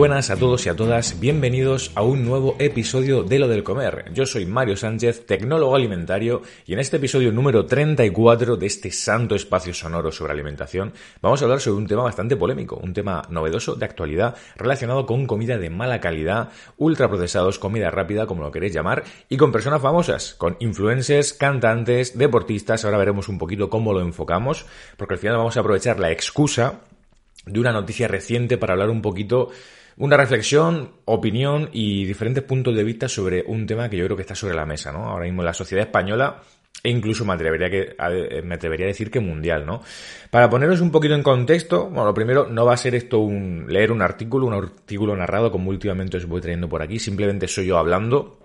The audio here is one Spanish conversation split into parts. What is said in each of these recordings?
buenas a todos y a todas, bienvenidos a un nuevo episodio de Lo del Comer. Yo soy Mario Sánchez, tecnólogo alimentario, y en este episodio número 34 de este santo espacio sonoro sobre alimentación, vamos a hablar sobre un tema bastante polémico, un tema novedoso de actualidad relacionado con comida de mala calidad, ultraprocesados, comida rápida, como lo queréis llamar, y con personas famosas, con influencers, cantantes, deportistas, ahora veremos un poquito cómo lo enfocamos, porque al final vamos a aprovechar la excusa de una noticia reciente para hablar un poquito, una reflexión, opinión y diferentes puntos de vista sobre un tema que yo creo que está sobre la mesa, ¿no? Ahora mismo en la sociedad española e incluso me atrevería, que, me atrevería a decir que mundial, ¿no? Para poneros un poquito en contexto, bueno, lo primero, no va a ser esto un leer un artículo, un artículo narrado como últimamente os voy trayendo por aquí, simplemente soy yo hablando,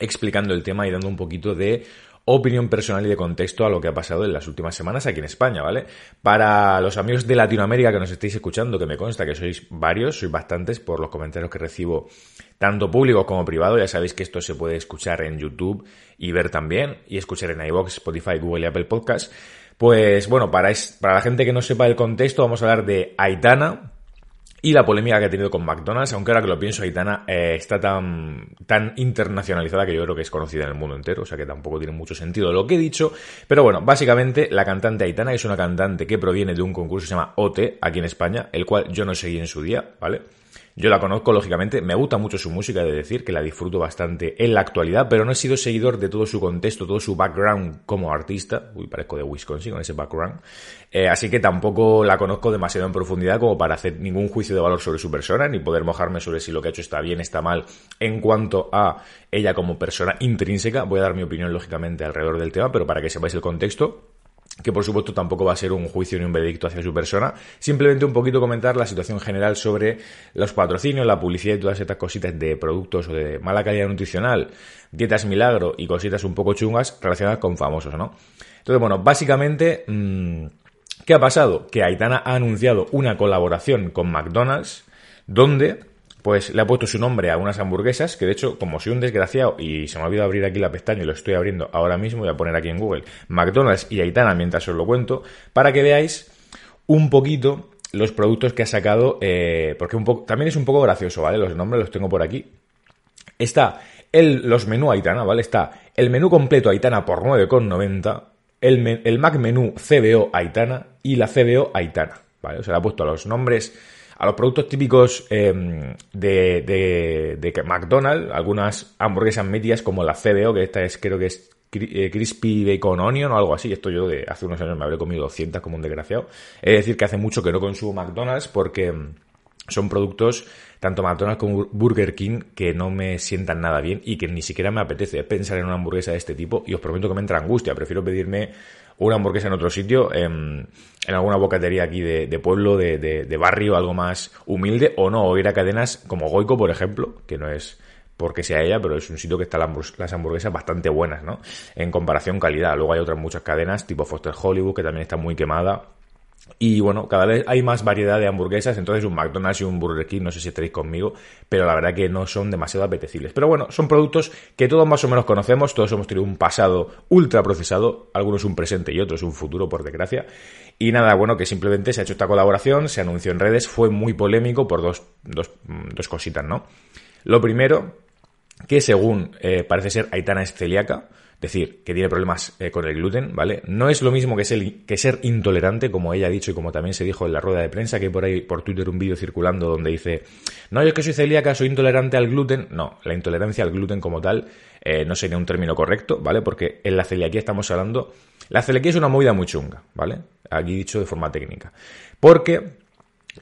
explicando el tema y dando un poquito de opinión personal y de contexto a lo que ha pasado en las últimas semanas aquí en España, ¿vale? Para los amigos de Latinoamérica que nos estéis escuchando, que me consta que sois varios, sois bastantes por los comentarios que recibo, tanto públicos como privados, ya sabéis que esto se puede escuchar en YouTube y ver también, y escuchar en iVoox, Spotify, Google y Apple Podcast. Pues bueno, para, para la gente que no sepa el contexto, vamos a hablar de Aitana, y la polémica que ha tenido con McDonald's, aunque ahora que lo pienso, Aitana eh, está tan, tan internacionalizada que yo creo que es conocida en el mundo entero, o sea que tampoco tiene mucho sentido lo que he dicho. Pero bueno, básicamente la cantante Aitana es una cantante que proviene de un concurso que se llama OT aquí en España, el cual yo no seguí en su día, ¿vale? Yo la conozco, lógicamente, me gusta mucho su música, de decir que la disfruto bastante en la actualidad, pero no he sido seguidor de todo su contexto, todo su background como artista. Uy, parezco de Wisconsin con ese background. Eh, así que tampoco la conozco demasiado en profundidad como para hacer ningún juicio de valor sobre su persona, ni poder mojarme sobre si lo que ha hecho está bien, está mal, en cuanto a ella como persona intrínseca. Voy a dar mi opinión, lógicamente, alrededor del tema, pero para que sepáis el contexto que por supuesto tampoco va a ser un juicio ni un veredicto hacia su persona, simplemente un poquito comentar la situación general sobre los patrocinios, la publicidad y todas estas cositas de productos o de mala calidad nutricional, dietas milagro y cositas un poco chungas relacionadas con famosos, ¿no? Entonces, bueno, básicamente, mm, ¿qué ha pasado? Que Aitana ha anunciado una colaboración con McDonald's donde pues le ha puesto su nombre a unas hamburguesas, que de hecho, como soy un desgraciado y se me ha olvidado abrir aquí la pestaña y lo estoy abriendo ahora mismo, voy a poner aquí en Google McDonald's y Aitana mientras os lo cuento, para que veáis un poquito los productos que ha sacado, eh, porque también es un poco gracioso, ¿vale? Los nombres los tengo por aquí. Está el, los menú Aitana, ¿vale? Está el menú completo Aitana por 9,90, el, el Mac menú CBO Aitana y la CBO Aitana, ¿vale? O sea, le ha puesto los nombres a los productos típicos em, de, de, de, McDonald's, algunas hamburguesas medias como la CBO, que esta es creo que es eh, Crispy Bacon Onion o algo así. Esto yo de hace unos años me habré comido 200 como un desgraciado. Es decir, que hace mucho que no consumo McDonald's porque em, son productos, tanto McDonald's como Burger King, que no me sientan nada bien y que ni siquiera me apetece pensar en una hamburguesa de este tipo y os prometo que me entra angustia. Prefiero pedirme una hamburguesa en otro sitio, en, alguna bocatería aquí de, pueblo, de, de, barrio, algo más humilde, o no, o ir a cadenas como Goico, por ejemplo, que no es porque sea ella, pero es un sitio que está las hamburguesas bastante buenas, ¿no? En comparación calidad. Luego hay otras muchas cadenas, tipo Foster Hollywood, que también está muy quemada y bueno, cada vez hay más variedad de hamburguesas, entonces un McDonald's y un Burger King, no sé si estaréis conmigo, pero la verdad que no son demasiado apetecibles. Pero bueno, son productos que todos más o menos conocemos, todos hemos tenido un pasado ultra procesado, algunos un presente y otros un futuro, por desgracia. Y nada, bueno, que simplemente se ha hecho esta colaboración, se anunció en redes, fue muy polémico por dos, dos, dos cositas, ¿no? Lo primero, que según eh, parece ser Aitana es celíaca, decir, que tiene problemas eh, con el gluten, ¿vale? No es lo mismo que ser, intolerante, como ella ha dicho y como también se dijo en la rueda de prensa, que por ahí por Twitter un vídeo circulando donde dice, no, yo es que soy celíaca, soy intolerante al gluten. No, la intolerancia al gluten como tal eh, no sería un término correcto, ¿vale? Porque en la celiaquía estamos hablando... La celiaquía es una movida muy chunga, ¿vale? Aquí dicho de forma técnica. Porque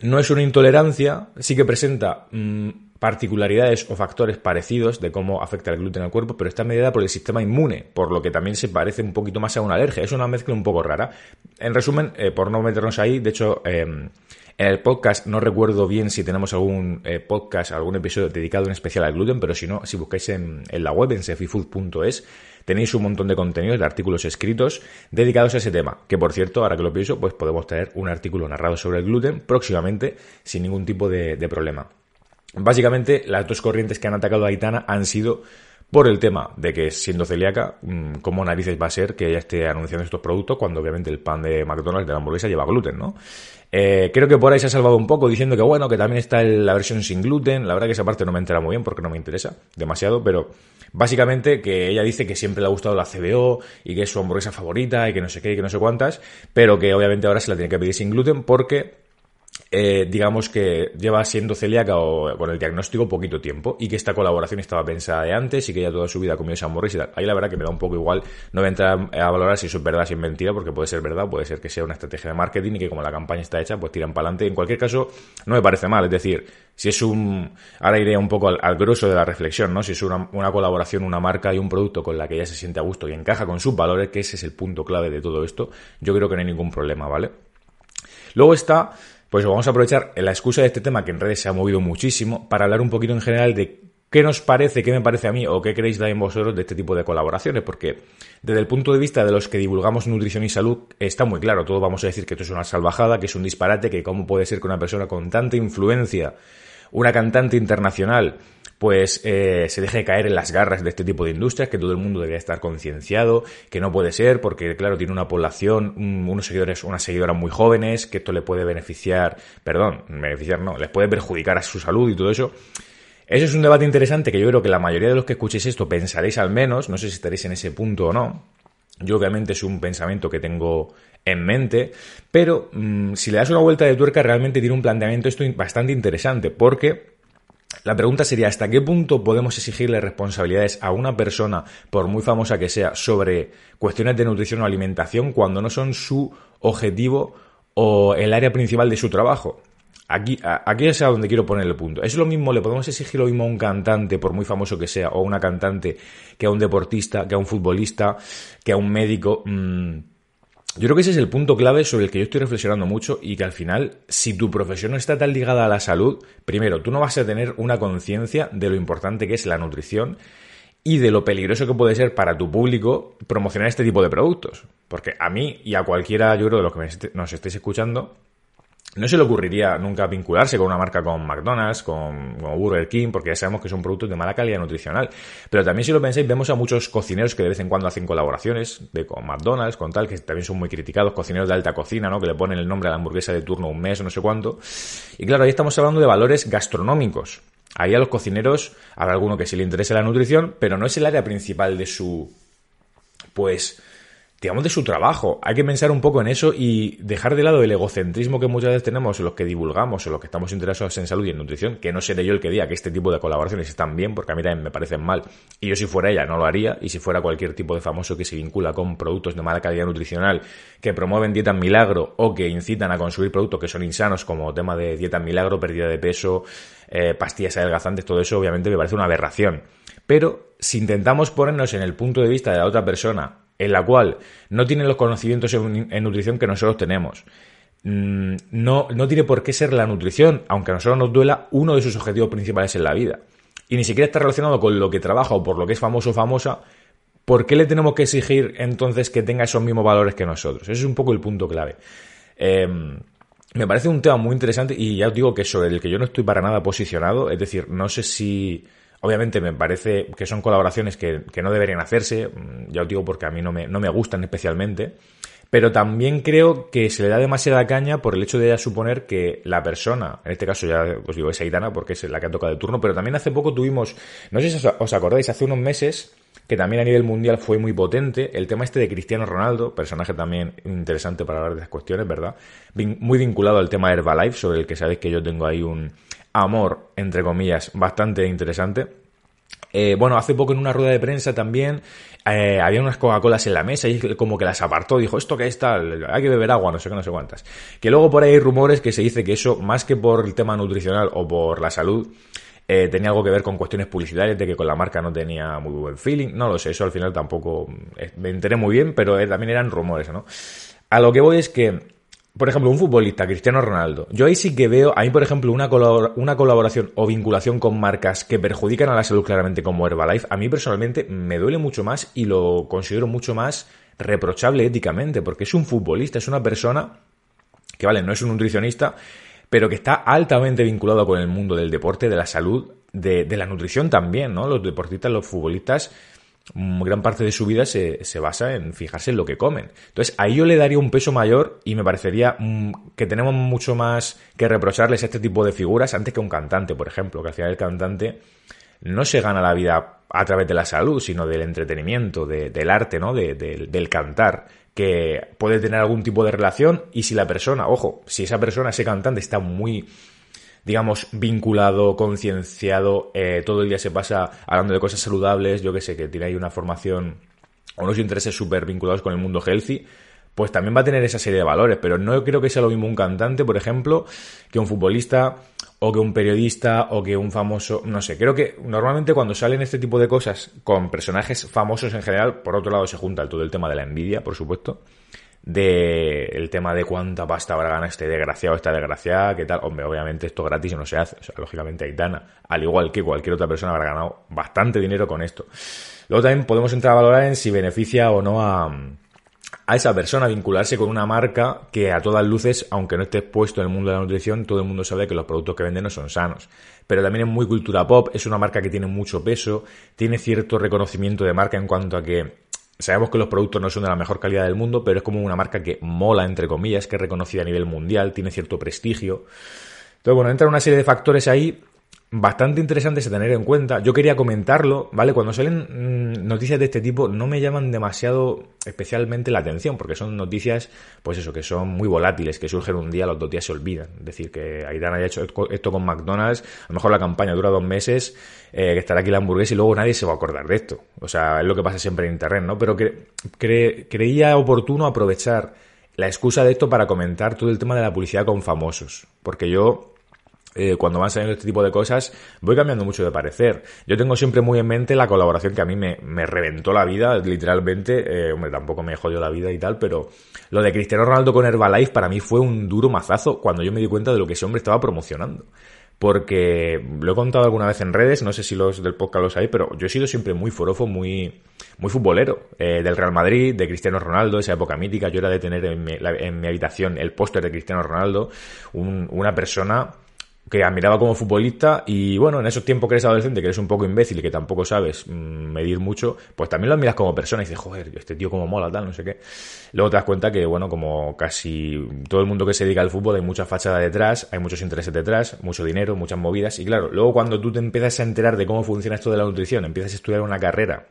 no es una intolerancia, sí que presenta... Mm, particularidades o factores parecidos de cómo afecta el gluten al cuerpo, pero está mediada por el sistema inmune, por lo que también se parece un poquito más a una alergia. Es una mezcla un poco rara. En resumen, eh, por no meternos ahí, de hecho, em, en el podcast no recuerdo bien si tenemos algún eh, podcast, algún episodio dedicado en especial al gluten, pero si no, si buscáis en, la web, en sefifood.es, tenéis un montón de contenidos, de artículos escritos dedicados a ese tema. Que por cierto, ahora que lo pienso, pues podemos tener un artículo narrado sobre el gluten próximamente sin ningún tipo de problema. Básicamente, las dos corrientes que han atacado a Aitana han sido por el tema de que siendo celíaca, mm, ¿cómo narices va a ser que ella esté anunciando estos productos cuando obviamente el pan de McDonald's de la hamburguesa lleva gluten, ¿no? Eh, creo que por ahí se ha salvado un poco diciendo que bueno, que también está la versión sin gluten. La verdad que esa parte no me entera muy bien porque no me interesa demasiado, pero básicamente que ella dice que siempre le ha gustado la CBO y que es su hamburguesa favorita y que no sé qué y que no sé cuántas, pero que obviamente ahora se la tiene que pedir sin gluten porque eh, digamos que lleva siendo celíaca o con el diagnóstico poquito tiempo y que esta colaboración estaba pensada de antes y que ya toda su vida ha comido Morris y. Ahí la verdad que me da un poco igual, no voy a entrar a valorar si eso es verdad, si es mentira, porque puede ser verdad, puede ser que sea una estrategia de marketing y que como la campaña está hecha, pues tiran para adelante. En cualquier caso, no me parece mal, es decir, si es un, ahora iré un poco al, al grueso de la reflexión, ¿no? Si es una, una colaboración, una marca y un producto con la que ella se siente a gusto y encaja con sus valores, que ese es el punto clave de todo esto, yo creo que no hay ningún problema, ¿vale? Luego está pues vamos a aprovechar la excusa de este tema que en redes se ha movido muchísimo para hablar un poquito en general de qué nos parece, qué me parece a mí o qué queréis en vosotros de este tipo de colaboraciones, porque desde el punto de vista de los que divulgamos nutrición y salud está muy claro, todos vamos a decir que esto es una salvajada, que es un disparate, que cómo puede ser que una persona con tanta influencia, una cantante internacional, pues eh, se deje caer en las garras de este tipo de industrias, que todo el mundo debería estar concienciado, que no puede ser, porque claro, tiene una población, unos seguidores, unas seguidoras muy jóvenes, que esto le puede beneficiar, perdón, beneficiar no, les puede perjudicar a su salud y todo eso. Eso es un debate interesante que yo creo que la mayoría de los que escuchéis esto pensaréis al menos, no sé si estaréis en ese punto o no. Yo obviamente es un pensamiento que tengo en mente, pero mm, si le das una vuelta de tuerca realmente tiene un planteamiento esto bastante interesante, porque la pregunta sería, ¿hasta qué punto podemos exigirle responsabilidades a una persona, por muy famosa que sea, sobre cuestiones de nutrición o alimentación cuando no son su objetivo o el área principal de su trabajo? Aquí, aquí es a donde quiero poner el punto. Es lo mismo, le podemos exigir lo mismo a un cantante, por muy famoso que sea, o una cantante, que a un deportista, que a un futbolista, que a un médico. Mm, yo creo que ese es el punto clave sobre el que yo estoy reflexionando mucho y que al final, si tu profesión no está tan ligada a la salud, primero, tú no vas a tener una conciencia de lo importante que es la nutrición y de lo peligroso que puede ser para tu público promocionar este tipo de productos. Porque a mí y a cualquiera, yo creo, de los que nos estéis escuchando, no se le ocurriría nunca vincularse con una marca como McDonald's, con, Burger King, porque ya sabemos que son productos de mala calidad nutricional. Pero también si lo pensáis, vemos a muchos cocineros que de vez en cuando hacen colaboraciones de, con McDonald's, con tal, que también son muy criticados, cocineros de alta cocina, ¿no? Que le ponen el nombre a la hamburguesa de turno un mes o no sé cuánto. Y claro, ahí estamos hablando de valores gastronómicos. Ahí a los cocineros habrá alguno que sí le interese la nutrición, pero no es el área principal de su, pues, digamos, de su trabajo. Hay que pensar un poco en eso y dejar de lado el egocentrismo que muchas veces tenemos en los que divulgamos, en los que estamos interesados en salud y en nutrición, que no seré yo el que diga que este tipo de colaboraciones están bien, porque a mí también me parecen mal. Y yo si fuera ella no lo haría, y si fuera cualquier tipo de famoso que se vincula con productos de mala calidad nutricional, que promueven dieta milagro o que incitan a consumir productos que son insanos, como tema de dieta milagro, pérdida de peso, eh, pastillas adelgazantes, todo eso obviamente me parece una aberración. Pero si intentamos ponernos en el punto de vista de la otra persona en la cual no tiene los conocimientos en, nutrición que nosotros tenemos. Mm, no, no tiene por qué ser la nutrición, aunque a nosotros nos duela, uno de sus objetivos principales en la vida. Y ni siquiera está relacionado con lo que trabaja o por lo que es famoso o famosa. ¿Por qué le tenemos que exigir entonces que tenga esos mismos valores que nosotros? Ese es un poco el punto clave. Em, me parece un tema muy interesante y ya os digo que sobre el que yo no estoy para nada posicionado. Es decir, no sé si Obviamente me parece que son colaboraciones que, no deberían hacerse, mm, ya os digo porque a mí no me, no me gustan especialmente, pero también creo que se le da demasiada caña por el hecho de suponer que la persona, en este caso ya os digo es Aitana porque es la que ha tocado de turno, pero también hace poco tuvimos, no sé si os acordáis, hace unos meses que también a nivel mundial fue muy potente. El tema este de Cristiano Ronaldo, personaje también interesante para hablar de estas cuestiones, ¿verdad? Muy vinculado al tema Herbalife, sobre el que sabéis que yo tengo ahí un amor, entre comillas, bastante interesante. Eh, bueno, hace poco en una rueda de prensa también eh, había unas Coca-Colas en la mesa y como que las apartó, dijo, ¿esto qué está? Hay que beber agua, no sé qué, no sé cuántas. Que luego por ahí hay rumores que se dice que eso, más que por el tema nutricional o por la salud, eh, tenía algo que ver con cuestiones publicitarias, de que con la marca no tenía muy buen feeling. No lo sé, eso al final tampoco eh, me enteré muy bien, pero eh, también eran rumores, ¿no? A lo que voy es que, por ejemplo, un futbolista, Cristiano Ronaldo, yo ahí sí que veo, ahí por ejemplo, una, una colaboración o vinculación con marcas que perjudican a la salud claramente como Herbalife, a mí personalmente me duele mucho más y lo considero mucho más reprochable éticamente, porque es un futbolista, es una persona que, vale, no es un nutricionista, pero que está altamente vinculado con el mundo del deporte, de la salud, de, la nutrición también, ¿no? Los deportistas, los futbolistas, gran parte de su vida se, se, basa en fijarse en lo que comen. Entonces, ahí yo le daría un peso mayor y me parecería mm, que tenemos mucho más que reprocharles a este tipo de figuras antes que un cantante, por ejemplo, que al final el cantante no se gana la vida a través de la salud, sino del entretenimiento, del arte, ¿no? del cantar que puede tener algún tipo de relación y si la persona, ojo, si esa persona, ese cantante está muy, digamos, vinculado, concienciado, eh, todo el día se pasa hablando de cosas saludables, yo que sé, que tiene ahí una formación o unos intereses súper vinculados con el mundo healthy, pues también va a tener esa serie de valores, pero no creo que sea lo mismo un cantante, por ejemplo, que un futbolista o que un periodista o que un famoso, no sé, creo que normalmente cuando salen este tipo de cosas con personajes famosos en general, por otro lado se junta todo el tema de la envidia, por supuesto, de el tema de cuánta pasta habrá ganado este desgraciado, esta desgraciada, qué tal, hombre, obviamente esto gratis no se hace, o sea, lógicamente al igual que cualquier otra persona habrá ganado bastante dinero con esto. Luego también podemos entrar a valorar en si beneficia o no a a esa persona vincularse con una marca que a todas luces, aunque no esté expuesto en el mundo de la nutrición, todo el mundo sabe que los productos que venden no son sanos. Pero también es muy cultura pop, es una marca que tiene mucho peso, tiene cierto reconocimiento de marca en cuanto a que sabemos que los productos no son de la mejor calidad del mundo, pero es como una marca que mola, entre comillas, que es reconocida a nivel mundial, tiene cierto prestigio. Entonces, bueno, entra una serie de factores ahí bastante interesantes a tener en cuenta. Yo quería comentarlo, ¿vale? Cuando salen mm, noticias de este tipo no me llaman demasiado especialmente la atención, porque son noticias, pues eso, que son muy volátiles, que surgen un día, los dos días se olvidan. Es decir, que Aidan haya hecho esto con McDonald's, a lo mejor la campaña dura dos meses, eh, que estará aquí la hamburguesa y luego nadie se va a acordar de esto. O sea, es lo que pasa siempre en Internet, ¿no? Pero que, creía oportuno aprovechar la excusa de esto para comentar todo el tema de la publicidad con famosos, porque yo eh, cuando van saliendo este tipo de cosas, voy cambiando mucho de parecer. Yo tengo siempre muy en mente la colaboración que a mí me, me reventó la vida, literalmente. Eh, hombre, tampoco me jodió la vida y tal, pero lo de Cristiano Ronaldo con Herbalife para mí fue un duro mazazo cuando yo me di cuenta de lo que ese hombre estaba promocionando. Porque lo he contado alguna vez en redes, no sé si los del podcast los hay, pero yo he sido siempre muy forofo, muy, muy futbolero. Eh, del Real Madrid, de Cristiano Ronaldo, esa época mítica. Yo era de tener en mi, en mi habitación el póster de Cristiano Ronaldo, un, una persona que admiraba como futbolista y bueno, en esos tiempos que eres adolescente, que eres un poco imbécil y que tampoco sabes mm, medir mucho, pues también lo admiras como persona y dices, joder, este tío como mola, tal, no sé qué. Luego te das cuenta que, bueno, como casi todo el mundo que se dedica al fútbol hay mucha fachada detrás, hay muchos intereses detrás, mucho dinero, muchas movidas y claro, luego cuando tú te empiezas a enterar de cómo funciona esto de la nutrición, empiezas a estudiar una carrera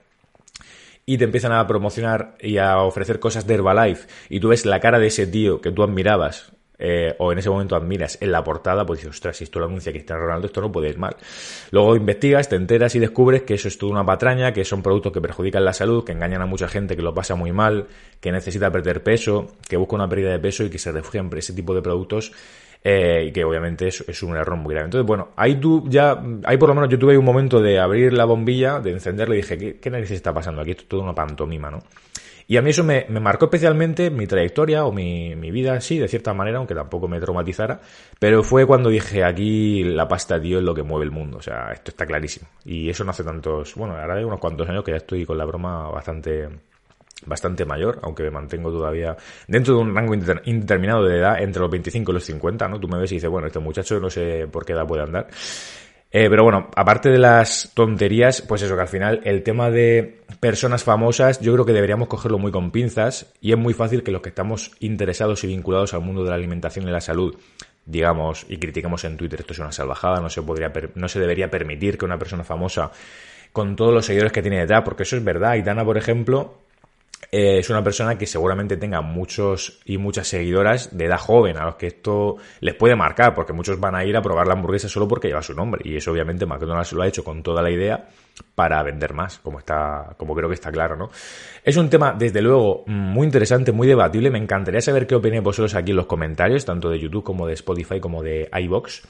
y te empiezan a promocionar y a ofrecer cosas de Herbalife y tú ves la cara de ese tío que tú admirabas eh, o en ese momento admiras en la portada, pues dices, ostras, si esto lo anuncia Cristiano Ronaldo, esto no puede ir mal. Luego investigas, te enteras y descubres que eso es toda una patraña, que son productos que perjudican la salud, que engañan a mucha gente que lo pasa muy mal, que necesita perder peso, que busca una pérdida de peso y que se refugian por ese tipo de productos eh, y que obviamente es, es, un error muy grave. Entonces, bueno, ahí tú ya, ahí por lo menos yo tuve un momento de abrir la bombilla, de encenderla y dije, ¿qué, qué narices está pasando aquí? Esto es toda una pantomima, ¿no? Y a mí eso me, marcó especialmente mi trayectoria o mi, vida, sí, de cierta manera, aunque tampoco me traumatizara. Pero fue cuando dije, aquí la pasta, tío, es lo que mueve el mundo. O sea, esto está clarísimo. Y eso no hace tantos, bueno, ahora hay unos cuantos años que ya estoy con la broma bastante bastante mayor, aunque me mantengo todavía dentro de un rango indeterminado de edad, entre los 25 y los 50, ¿no? Tú me ves y dices, bueno, este muchacho no sé por qué edad puede andar. Eh, pero bueno, aparte de las tonterías, pues eso, que al final el tema de personas famosas yo creo que deberíamos cogerlo muy con pinzas y es muy fácil que los que estamos interesados y vinculados al mundo de la alimentación y la salud digamos y critiquemos en Twitter esto es una salvajada, no se podría no se debería permitir que una persona famosa con todos los seguidores que tiene detrás, porque eso es verdad. Aitana, por ejemplo, eh, es una persona que seguramente tenga muchos y muchas seguidoras de edad joven, a los que esto les puede marcar, porque muchos van a ir a probar la hamburguesa solo porque lleva su nombre. Y eso obviamente McDonald's lo ha hecho con toda la idea para vender más, como está, como creo que está claro, ¿no? Es un tema, desde luego, muy interesante, muy debatible. Me encantaría saber qué opináis vosotros aquí en los comentarios, tanto de YouTube como de Spotify como de iBox.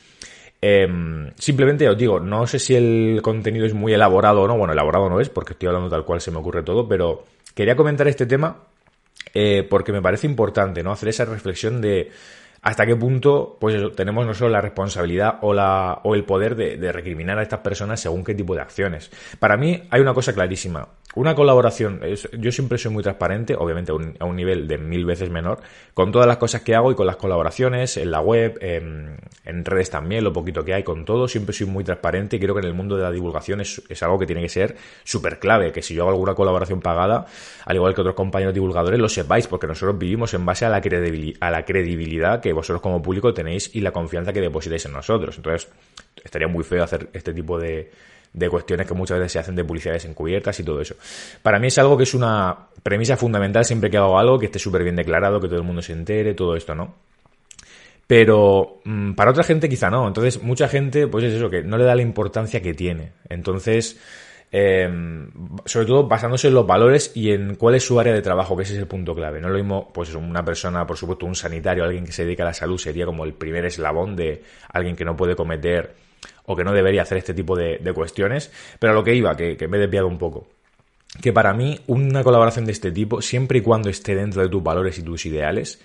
Em, simplemente os digo, no sé si el contenido es muy elaborado o no. Bueno, elaborado no es, porque estoy hablando tal cual se me ocurre todo, pero quería comentar este tema eh, porque me parece importante, ¿no? Hacer esa reflexión de hasta qué punto pues tenemos no solo la responsabilidad o, la, o el poder de, de, recriminar a estas personas según qué tipo de acciones. Para mí hay una cosa clarísima. Una colaboración, yo siempre soy muy transparente, obviamente a un, nivel de mil veces menor, con todas las cosas que hago y con las colaboraciones, en la web, en, redes también, lo poquito que hay, con todo, siempre soy muy transparente y creo que en el mundo de la divulgación es, algo que tiene que ser súper clave, que si yo hago alguna colaboración pagada, al igual que otros compañeros divulgadores, lo sepáis, porque nosotros vivimos en base a la, a la credibilidad que vosotros como público tenéis y la confianza que depositáis en nosotros. Entonces, estaría muy feo hacer este tipo de de cuestiones que muchas veces se hacen de publicidades encubiertas y todo eso. Para mí es algo que es una premisa fundamental siempre que hago algo, que esté súper bien declarado, que todo el mundo se entere, todo esto, ¿no? Pero mm, para otra gente quizá no. Entonces, mucha gente, pues es eso, que no le da la importancia que tiene. Entonces, em, sobre todo basándose en los valores y en cuál es su área de trabajo, que ese es el punto clave. No lo mismo, pues una persona, por supuesto, un sanitario, alguien que se dedica a la salud, sería como el primer eslabón de alguien que no puede cometer o que no debería hacer este tipo de, cuestiones, pero a lo que iba, que, me he desviado un poco. Que para mí una colaboración de este tipo, siempre y cuando esté dentro de tus valores y tus ideales,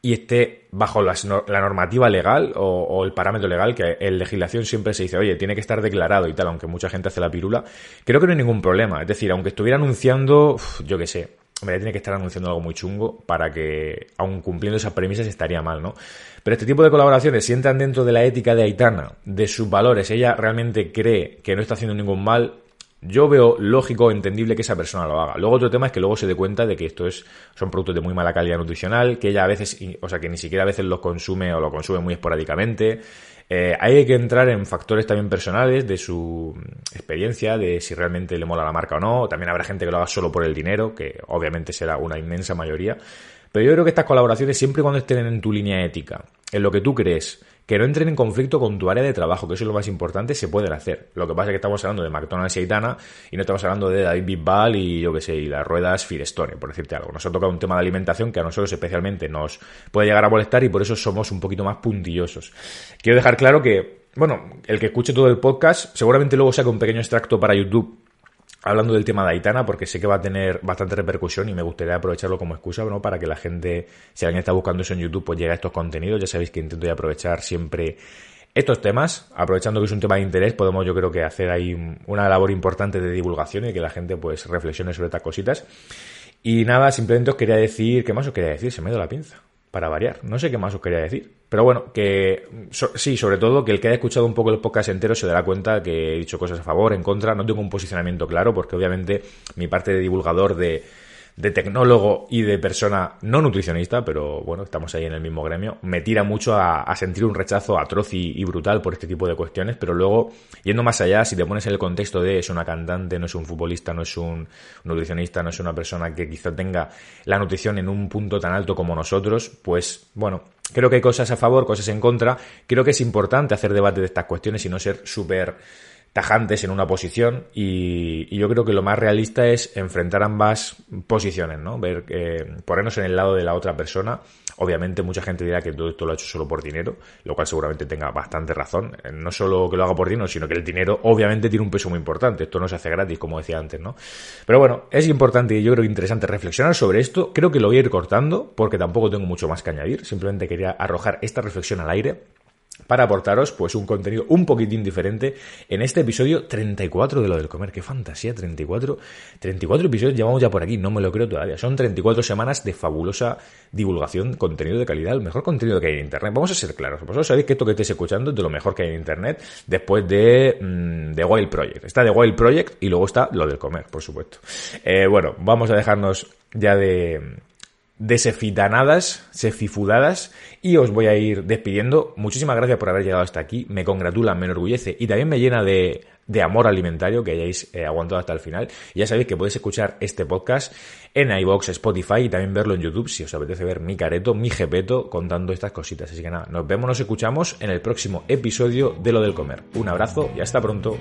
y esté bajo la normativa legal o, el parámetro legal, que en legislación siempre se dice, oye, tiene que estar declarado y tal, aunque mucha gente hace la pirula, creo que no hay ningún problema. Es decir, aunque estuviera anunciando, yo qué sé, hombre, tiene que estar anunciando algo muy chungo para que, aun cumpliendo esas premisas, estaría mal, ¿no? Pero este tipo de colaboraciones, si entran dentro de la ética de Aitana, de sus valores, ella realmente cree que no está haciendo ningún mal, yo veo lógico, entendible que esa persona lo haga. Luego otro tema es que luego se dé cuenta de que esto es, son productos de muy mala calidad nutricional, que ella a veces, o sea, que ni siquiera a veces los consume o lo consume muy esporádicamente. Eh, hay que entrar en factores también personales de su experiencia, de si realmente le mola la marca o no. También habrá gente que lo haga solo por el dinero, que obviamente será una inmensa mayoría. Pero yo creo que estas colaboraciones, siempre cuando estén en tu línea ética, en lo que tú crees, que no entren en conflicto con tu área de trabajo, que eso es lo más importante, se pueden hacer. Lo que pasa es que estamos hablando de McDonald's y Aitana y no estamos hablando de David Bisbal y yo que sé, y las ruedas Firestone, por decirte algo. Nos ha tocado un tema de alimentación que a nosotros especialmente nos puede llegar a molestar y por eso somos un poquito más puntillosos. Quiero dejar claro que, bueno, el que escuche todo el podcast, seguramente luego saque un pequeño extracto para YouTube hablando del tema de Aitana, porque sé que va a tener bastante repercusión y me gustaría aprovecharlo como excusa, ¿no? Para que la gente, si alguien está buscando eso en YouTube, pues llegue a estos contenidos. Ya sabéis que intento aprovechar siempre estos temas, aprovechando que es un tema de interés, podemos yo creo que hacer ahí una labor importante de divulgación y que la gente pues reflexione sobre estas cositas. Y nada, simplemente os quería decir, ¿qué más os quería decir? Se me ha la pinza para variar. No sé qué más os quería decir. Pero bueno, que sí, sobre todo que el que haya escuchado un poco el podcast entero se dará cuenta que he dicho cosas a favor, en contra. No tengo un posicionamiento claro porque obviamente mi parte de divulgador de de tecnólogo y de persona no nutricionista, pero bueno, estamos ahí en el mismo gremio, me tira mucho a, sentir un rechazo atroz y, brutal por este tipo de cuestiones, pero luego, yendo más allá, si te pones en el contexto de es una cantante, no es un futbolista, no es un nutricionista, no es una persona que quizá tenga la nutrición en un punto tan alto como nosotros, pues bueno, creo que hay cosas a favor, cosas en contra, creo que es importante hacer debate de estas cuestiones y no ser súper tajantes en una posición y, yo creo que lo más realista es enfrentar ambas posiciones, ¿no? Ver, eh, ponernos en el lado de la otra persona. Obviamente mucha gente dirá que todo esto lo ha hecho solo por dinero, lo cual seguramente tenga bastante razón. Eh, no solo que lo haga por dinero, sino que el dinero obviamente tiene un peso muy importante. Esto no se hace gratis, como decía antes, ¿no? Pero bueno, es importante y yo creo interesante reflexionar sobre esto. Creo que lo voy a ir cortando porque tampoco tengo mucho más que añadir. Simplemente quería arrojar esta reflexión al aire para aportaros pues un contenido un poquitín diferente en este episodio 34 de lo del comer. Qué fantasía, 34, 34 episodios llevamos ya por aquí, no me lo creo todavía. Son 34 semanas de fabulosa divulgación, contenido de calidad, el mejor contenido que hay en Internet. Vamos a ser claros, vosotros sabéis que esto que estáis escuchando es de lo mejor que hay en Internet después de, mm, de Wild Project. Está de Wild Project y luego está lo del comer, por supuesto. Eh, bueno, vamos a dejarnos ya de desefitanadas, sefifudadas y os voy a ir despidiendo. Muchísimas gracias por haber llegado hasta aquí, me congratula, me enorgullece y también me llena de, amor alimentario que hayáis eh, aguantado hasta el final. Ya sabéis que podéis escuchar este podcast en iBox, Spotify y también verlo en YouTube si os apetece ver mi careto, mi jepeto contando estas cositas. Así que nada, nos vemos, nos escuchamos en el próximo episodio de Lo del Comer. Un abrazo y hasta pronto.